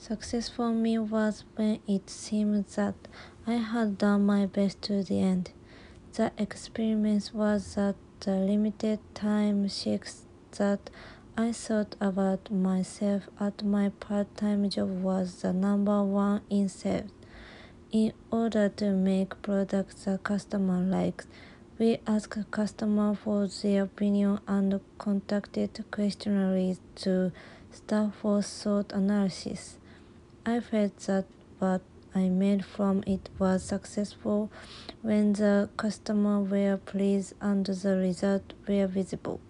Success for me was when it seemed that I had done my best to the end. The experience was that the limited time shifts that I thought about myself at my part-time job was the number one in sales. In order to make products the customer likes, we asked customers for their opinion and conducted questionnaires to staff for SWOT analysis. I felt that what I made from it was successful when the customers were pleased and the results were visible.